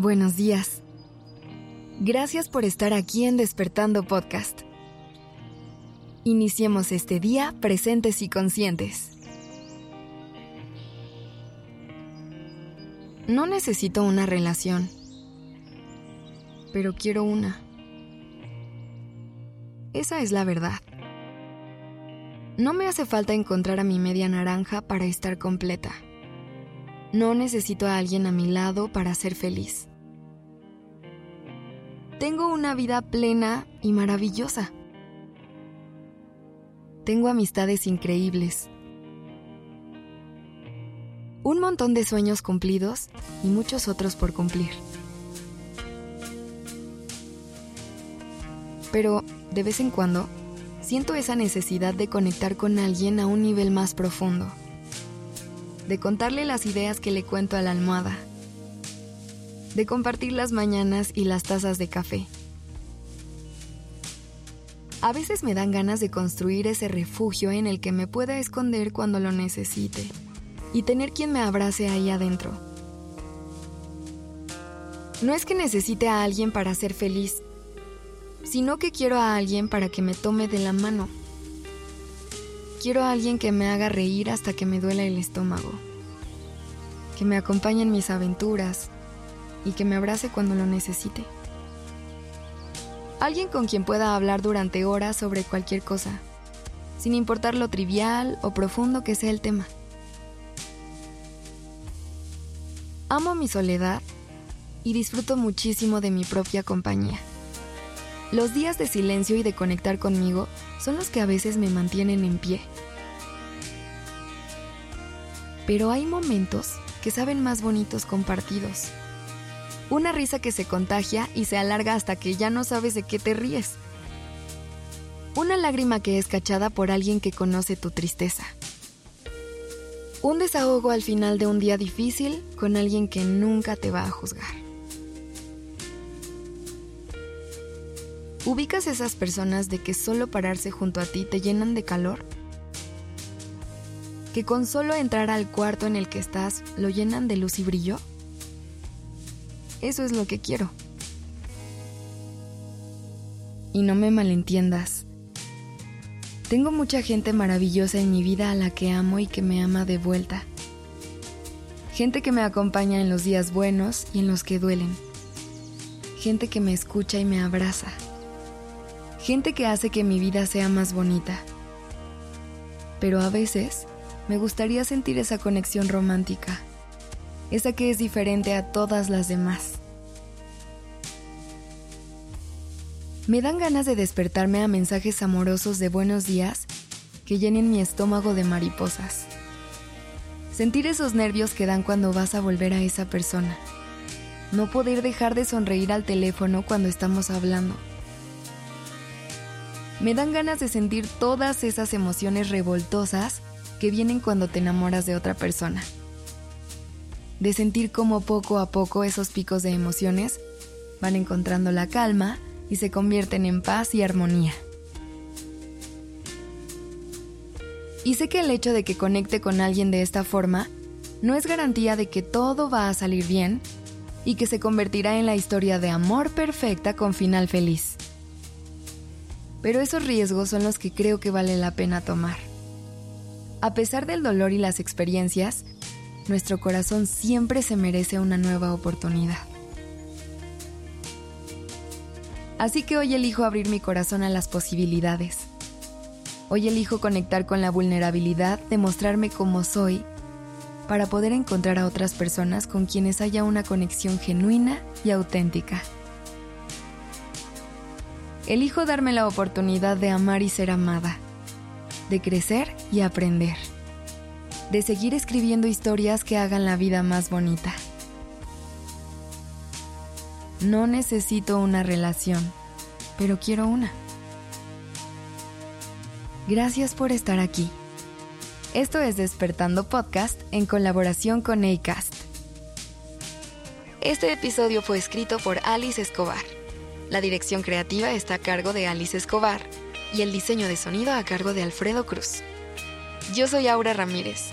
buenos días. Gracias por estar aquí en Despertando Podcast. Iniciemos este día presentes y conscientes. No necesito una relación, pero quiero una. Esa es la verdad. No me hace falta encontrar a mi media naranja para estar completa. No necesito a alguien a mi lado para ser feliz. Tengo una vida plena y maravillosa. Tengo amistades increíbles. Un montón de sueños cumplidos y muchos otros por cumplir. Pero, de vez en cuando, siento esa necesidad de conectar con alguien a un nivel más profundo de contarle las ideas que le cuento a la almohada, de compartir las mañanas y las tazas de café. A veces me dan ganas de construir ese refugio en el que me pueda esconder cuando lo necesite y tener quien me abrace ahí adentro. No es que necesite a alguien para ser feliz, sino que quiero a alguien para que me tome de la mano Quiero a alguien que me haga reír hasta que me duela el estómago, que me acompañe en mis aventuras y que me abrace cuando lo necesite. Alguien con quien pueda hablar durante horas sobre cualquier cosa, sin importar lo trivial o profundo que sea el tema. Amo mi soledad y disfruto muchísimo de mi propia compañía. Los días de silencio y de conectar conmigo son los que a veces me mantienen en pie. Pero hay momentos que saben más bonitos compartidos. Una risa que se contagia y se alarga hasta que ya no sabes de qué te ríes. Una lágrima que es cachada por alguien que conoce tu tristeza. Un desahogo al final de un día difícil con alguien que nunca te va a juzgar. ¿Ubicas esas personas de que solo pararse junto a ti te llenan de calor? ¿Que con solo entrar al cuarto en el que estás lo llenan de luz y brillo? Eso es lo que quiero. Y no me malentiendas. Tengo mucha gente maravillosa en mi vida a la que amo y que me ama de vuelta. Gente que me acompaña en los días buenos y en los que duelen. Gente que me escucha y me abraza gente que hace que mi vida sea más bonita. Pero a veces me gustaría sentir esa conexión romántica, esa que es diferente a todas las demás. Me dan ganas de despertarme a mensajes amorosos de buenos días que llenen mi estómago de mariposas. Sentir esos nervios que dan cuando vas a volver a esa persona. No poder dejar de sonreír al teléfono cuando estamos hablando me dan ganas de sentir todas esas emociones revoltosas que vienen cuando te enamoras de otra persona. De sentir cómo poco a poco esos picos de emociones van encontrando la calma y se convierten en paz y armonía. Y sé que el hecho de que conecte con alguien de esta forma no es garantía de que todo va a salir bien y que se convertirá en la historia de amor perfecta con final feliz pero esos riesgos son los que creo que vale la pena tomar. A pesar del dolor y las experiencias, nuestro corazón siempre se merece una nueva oportunidad. Así que hoy elijo abrir mi corazón a las posibilidades. Hoy elijo conectar con la vulnerabilidad de mostrarme como soy para poder encontrar a otras personas con quienes haya una conexión genuina y auténtica. Elijo darme la oportunidad de amar y ser amada, de crecer y aprender, de seguir escribiendo historias que hagan la vida más bonita. No necesito una relación, pero quiero una. Gracias por estar aquí. Esto es Despertando Podcast en colaboración con ACAST. Este episodio fue escrito por Alice Escobar. La dirección creativa está a cargo de Alice Escobar y el diseño de sonido a cargo de Alfredo Cruz. Yo soy Aura Ramírez.